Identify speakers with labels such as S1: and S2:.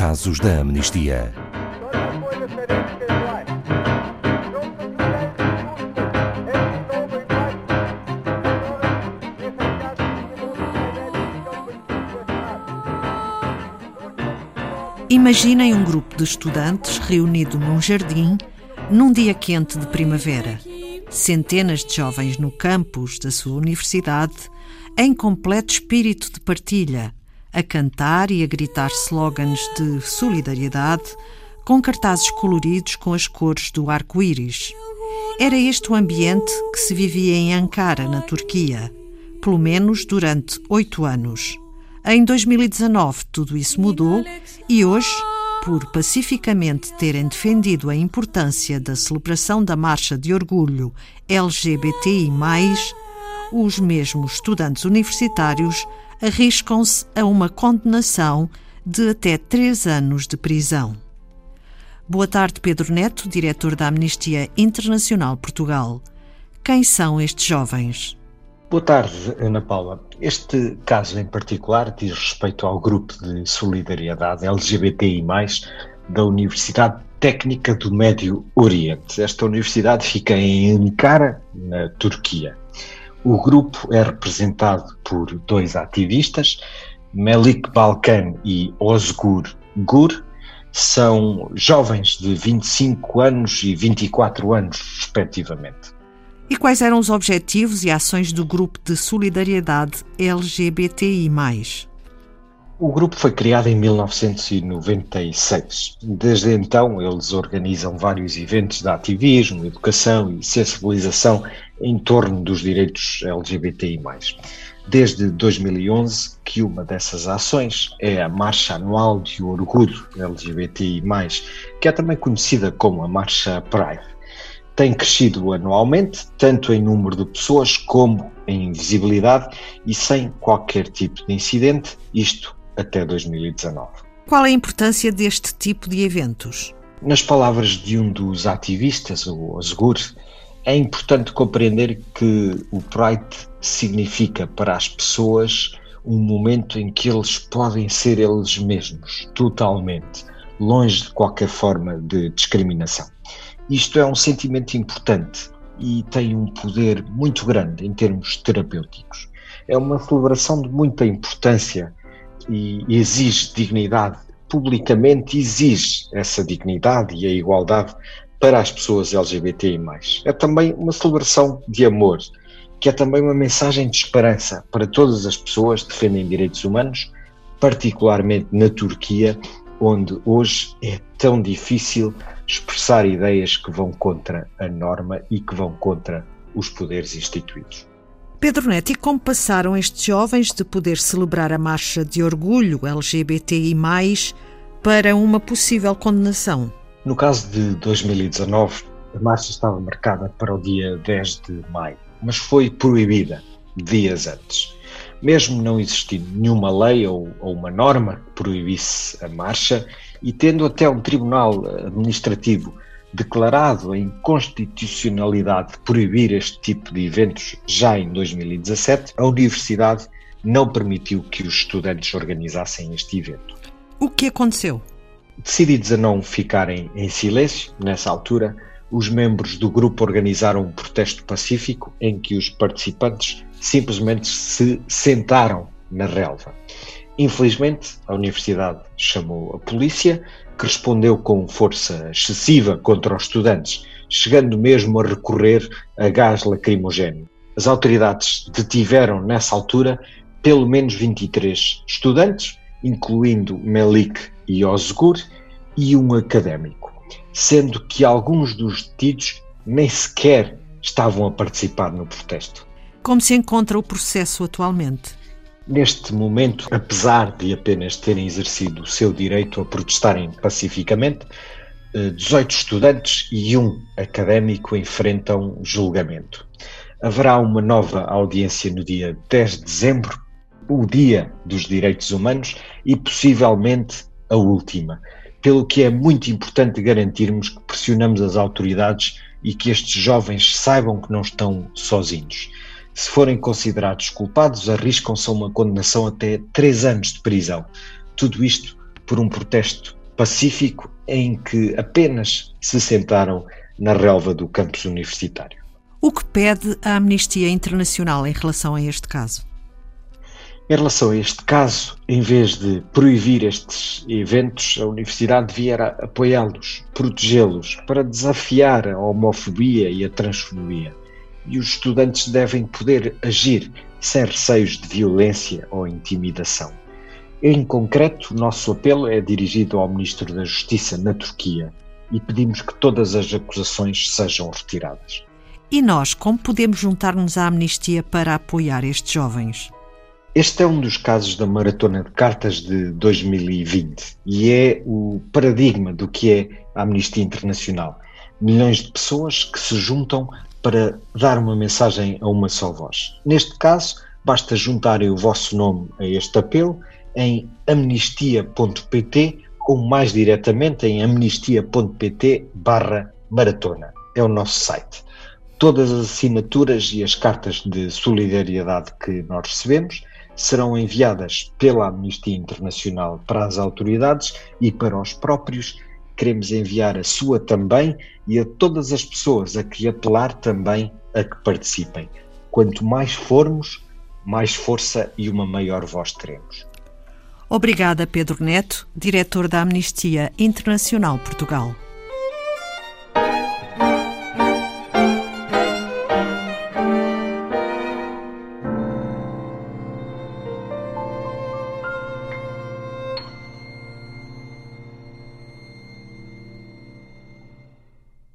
S1: casos da amnistia.
S2: Imaginem um grupo de estudantes reunido num jardim num dia quente de primavera. Centenas de jovens no campus da sua universidade, em completo espírito de partilha, a cantar e a gritar slogans de solidariedade com cartazes coloridos com as cores do arco-íris. Era este o ambiente que se vivia em Ankara, na Turquia, pelo menos durante oito anos. Em 2019, tudo isso mudou e hoje, por pacificamente terem defendido a importância da celebração da Marcha de Orgulho LGBTI, os mesmos estudantes universitários arriscam-se a uma condenação de até três anos de prisão. Boa tarde, Pedro Neto, diretor da Amnistia Internacional Portugal. Quem são estes jovens?
S3: Boa tarde, Ana Paula. Este caso em particular diz respeito ao grupo de solidariedade LGBTI, da Universidade Técnica do Médio Oriente. Esta universidade fica em Ankara, na Turquia. O grupo é representado por dois ativistas, Melik Balkan e Ozgur Gur, são jovens de 25 anos e 24 anos, respectivamente.
S2: E quais eram os objetivos e ações do grupo de solidariedade LGBTI?
S3: O grupo foi criado em 1996. Desde então, eles organizam vários eventos de ativismo, educação e sensibilização em torno dos direitos LGBTI. Desde 2011, que uma dessas ações é a Marcha Anual de Orgulho LGBTI, que é também conhecida como a Marcha Pride tem crescido anualmente, tanto em número de pessoas como em visibilidade e sem qualquer tipo de incidente, isto até 2019.
S2: Qual a importância deste tipo de eventos?
S3: Nas palavras de um dos ativistas, o Osgur, é importante compreender que o Pride significa para as pessoas um momento em que eles podem ser eles mesmos, totalmente, longe de qualquer forma de discriminação. Isto é um sentimento importante e tem um poder muito grande em termos terapêuticos. É uma celebração de muita importância e exige dignidade, publicamente exige essa dignidade e a igualdade para as pessoas LGBTI. É também uma celebração de amor, que é também uma mensagem de esperança para todas as pessoas que defendem direitos humanos, particularmente na Turquia, onde hoje é tão difícil expressar ideias que vão contra a norma e que vão contra os poderes instituídos.
S2: Pedro Neto, e como passaram estes jovens de poder celebrar a marcha de orgulho LGBTI, para uma possível condenação?
S3: No caso de 2019, a marcha estava marcada para o dia 10 de maio, mas foi proibida dias antes. Mesmo não existindo nenhuma lei ou, ou uma norma que proibisse a marcha, e tendo até um tribunal administrativo declarado a inconstitucionalidade de proibir este tipo de eventos já em 2017, a universidade não permitiu que os estudantes organizassem este evento.
S2: O que aconteceu?
S3: Decididos a não ficarem em silêncio, nessa altura, os membros do grupo organizaram um protesto pacífico em que os participantes simplesmente se sentaram na relva. Infelizmente, a universidade chamou a polícia, que respondeu com força excessiva contra os estudantes, chegando mesmo a recorrer a gás lacrimogéneo. As autoridades detiveram nessa altura pelo menos 23 estudantes, incluindo Melik e e um académico, sendo que alguns dos detidos nem sequer estavam a participar no protesto.
S2: Como se encontra o processo atualmente?
S3: Neste momento, apesar de apenas terem exercido o seu direito a protestarem pacificamente, 18 eh, estudantes e um académico enfrentam julgamento. Haverá uma nova audiência no dia 10 de dezembro, o Dia dos Direitos Humanos, e possivelmente a última. Pelo que é muito importante garantirmos que pressionamos as autoridades e que estes jovens saibam que não estão sozinhos se forem considerados culpados, arriscam-se a uma condenação até três anos de prisão. Tudo isto por um protesto pacífico em que apenas se sentaram na relva do campus universitário.
S2: O que pede a Amnistia Internacional em relação a este caso?
S3: Em relação a este caso, em vez de proibir estes eventos, a Universidade devia apoiá-los, protegê-los, para desafiar a homofobia e a transfobia. E os estudantes devem poder agir sem receios de violência ou intimidação. Em concreto, nosso apelo é dirigido ao Ministro da Justiça na Turquia e pedimos que todas as acusações sejam retiradas.
S2: E nós, como podemos juntar-nos à amnistia para apoiar estes jovens?
S3: Este é um dos casos da Maratona de Cartas de 2020 e é o paradigma do que é a Amnistia Internacional. Milhões de pessoas que se juntam para dar uma mensagem a uma só voz. Neste caso, basta juntarem o vosso nome a este apelo em amnistia.pt ou mais diretamente em amnistia.pt barra maratona. É o nosso site. Todas as assinaturas e as cartas de solidariedade que nós recebemos serão enviadas pela Amnistia Internacional para as autoridades e para os próprios. Queremos enviar a sua também e a todas as pessoas a que apelar também a que participem. Quanto mais formos, mais força e uma maior voz teremos.
S2: Obrigada, Pedro Neto, diretor da Amnistia Internacional Portugal.